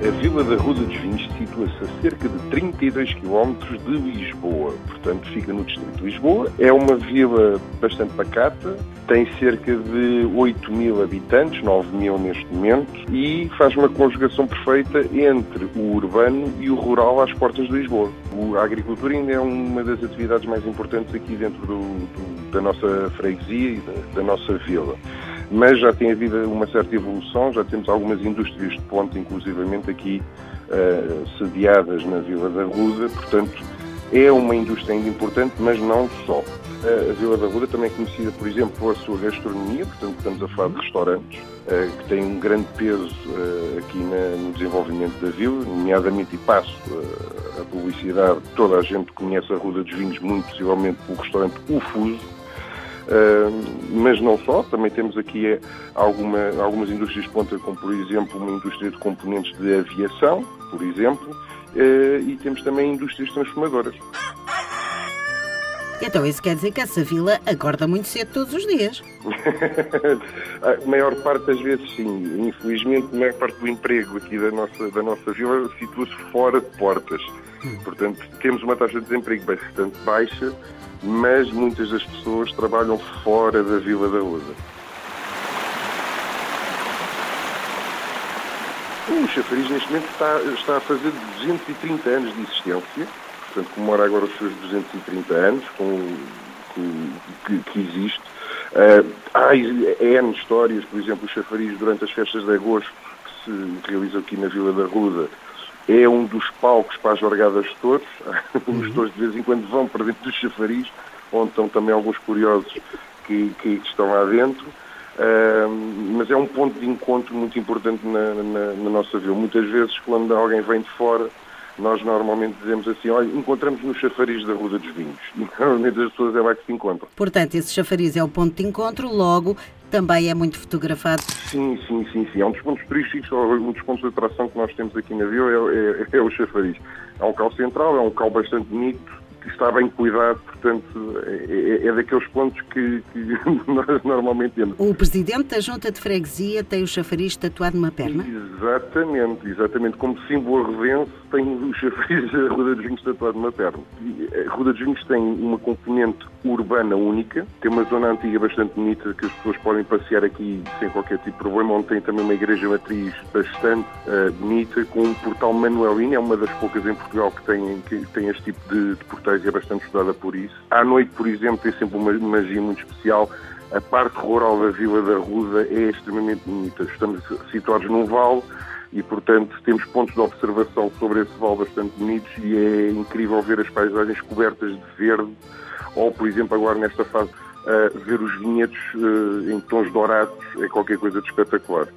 A Vila da Ruda dos Vinhos situa-se a cerca de 32 km de Lisboa, portanto fica no distrito de Lisboa. É uma vila bastante pacata, tem cerca de 8 mil habitantes, 9 mil neste momento, e faz uma conjugação perfeita entre o urbano e o rural às portas de Lisboa. A agricultura ainda é uma das atividades mais importantes aqui dentro do, do, da nossa freguesia e da, da nossa vila mas já tem havido uma certa evolução, já temos algumas indústrias de ponta, inclusivamente aqui uh, sediadas na Vila da Ruda, portanto é uma indústria ainda importante, mas não só. Uh, a Vila da Ruda também é conhecida, por exemplo, pela sua gastronomia, portanto estamos a falar de restaurantes, uh, que têm um grande peso aqui no desenvolvimento da vila, nomeadamente, e passo a publicidade, toda a gente conhece a Ruda dos Vinhos, muito possivelmente pelo restaurante O Fuso, mas não só, também temos aqui eh, alguma, algumas indústrias de ponta, como por exemplo uma indústria de componentes de aviação, por exemplo, uh, e temos também indústrias transformadoras. Então isso quer dizer que essa vila acorda muito cedo todos os dias? a maior parte das vezes sim. Infelizmente, a maior parte do emprego aqui da nossa, da nossa vila situa-se fora de portas. Hum. Portanto, temos uma taxa de desemprego bastante baixa mas muitas das pessoas trabalham fora da Vila da Usa. O chafariz neste momento está, está a fazer 230 anos de existência, portanto comemora agora os seus 230 anos com, com que, que, existe. Uh, há N histórias, por exemplo, o chafariz durante as festas de agosto que se realizam aqui na Vila da Ruda é um dos palcos para as largadas de touros. Uhum. Os touros de vez em quando vão para dentro do chafariz, onde estão também alguns curiosos que, que estão lá dentro. Uh, mas é um ponto de encontro muito importante na, na, na, nossa vila. Muitas vezes, quando alguém vem de fora, nós normalmente dizemos assim, olha, encontramos no chafariz da Rua dos Vinhos. E normalmente as pessoas é lá que se encontram. Portanto, esse chafariz é o ponto de encontro, logo também é muito fotografado. Sim, sim, sim, sim. É um dos pontos turísticos, um dos pontos de atração que nós temos aqui na vila é, é, é o chafariz. É um local central, é um local bastante bonito, que está bem cuidado, portanto, é, é, é daqueles pontos que, que, nós normalmente temos. O presidente da Junta de Freguesia tem o chafariz tatuado numa perna? Exatamente, exatamente. Como símbolo arredense, tem o chafariz da Ruda dos Vinhos tatuado numa perna. A Ruda dos Vinhos tem uma componente urbana única, tem uma zona antiga bastante bonita que as pessoas podem passear aqui sem qualquer tipo de problema, onde tem também uma igreja matriz bastante uh, bonita, com um portal manuelino, é uma das poucas em Portugal que tem, que tem este tipo de, de portais é bastante estudada por isso. À noite, por exemplo, tem sempre uma magia muito especial. A parte rural da Vila da Ruda é extremamente bonita. Estamos situados num vale e, portanto, temos pontos de observação sobre esse vale bastante bonitos e é incrível ver as paisagens cobertas de verde ou, por exemplo, agora nesta fase, uh, ver os vinhedos uh, em tons dourados é qualquer coisa de espetacular.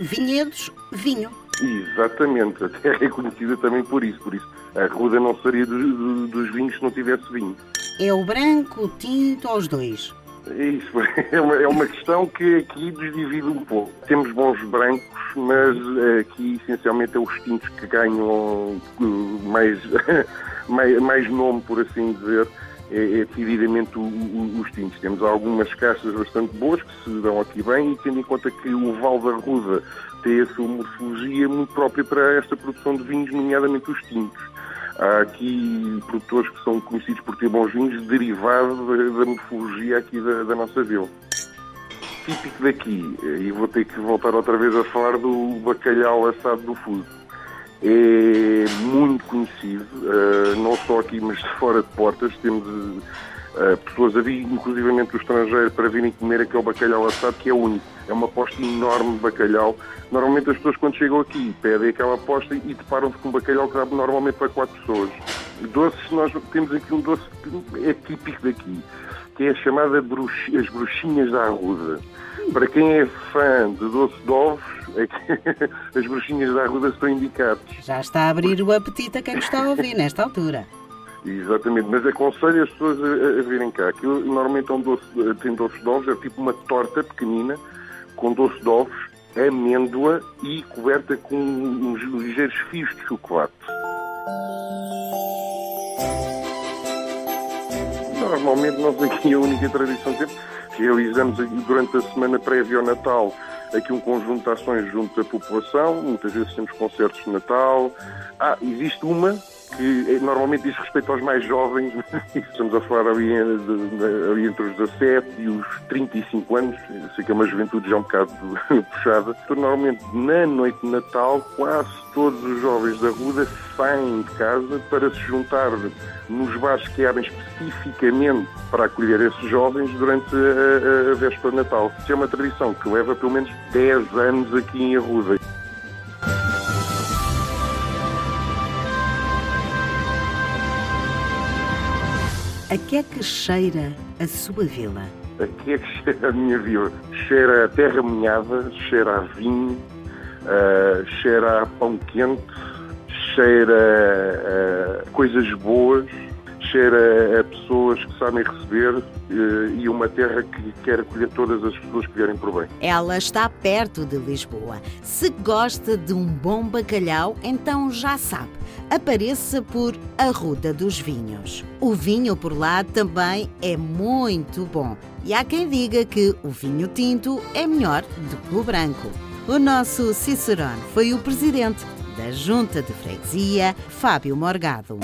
Vinhedos, vinho. Exatamente, a terra é conhecida também por isso, por isso a ruda não seria do, do, dos vinhos se não tivesse vinho. É o branco, o tinto ou os dois? Isso, é uma, é uma questão que aqui nos divide um pouco. Temos bons brancos, mas aqui essencialmente é os tintos que ganham uh, mais, mais, mais nome, por assim dizer é, é decididamente o, o, os tintos. Temos algumas castas bastante boas que se dão aqui bem e tendo em conta que o Val da Ruda tem a sua morfologia muito própria para esta produção de vinhos, nomeadamente os tintos. Há aqui produtores que são conhecidos por ter bons vinhos derivados da, morfologia aqui da, da nossa vila típico daqui, e vou ter que voltar outra vez a falar do bacalhau assado do fuso é muito conhecido, uh, não só aqui, mas fora de portas. Temos uh, pessoas a vir, inclusivamente do estrangeiro, para virem comer aquele bacalhau assado, que é único. É uma aposta enorme de bacalhau. Normalmente as pessoas, quando chegam aqui, pedem aquela aposta e deparam-se com um bacalhau que dá normalmente para quatro pessoas. Doces, nós temos aqui um doce que é típico daqui, que é a chamada bruxi, as bruxinhas da arruda. Para quem é fã de doce de ovos, é as bruxinhas da arruda estão indicadas. Já está a abrir o apetite a quem está a ouvir nesta altura. Exatamente, mas aconselho as pessoas a, a virem cá. Aquilo normalmente é um doce, tem doce de ovos, é tipo uma torta pequenina com doce de ovos amêndoa e coberta com uns ligeiros fios de chocolate. Normalmente nós aqui a única tradição que temos, realizamos durante a semana prévia ao Natal aqui um conjunto de ações junto à população, muitas vezes temos concertos de Natal. Ah, existe uma que eh, normalmente diz respeito aos mais jovens, estamos a falar ali, eh, ali, entre os 17 e os 35 anos, sei que é uma juventude já um bocado puxada. Então, normalmente, na noite de Natal, quase todos os jovens da Ruda saem de casa para se juntar nos bares que abrem especificamente para acolher esses jovens durante a, a, a véspera de Natal. Isso é uma tradição que leva pelo menos 10 anos aqui em Arruda. A que é que cheira a sua vila? A que é que cheira a minha vila? Cheira a terra molhada, cheira a vinho, uh, cheira a pão quente, cheira a coisas boas, cheira a pessoas que sabem receber uh, e uma terra que quer acolher todas as pessoas que vierem por bem. Ela está perto de Lisboa. Se gosta de um bom bacalhau, então já sabe apareça por Arruda dos Vinhos. O vinho por lá também é muito bom. E há quem diga que o vinho tinto é melhor do que o branco. O nosso Cicerone foi o presidente da Junta de Freguesia, Fábio Morgado.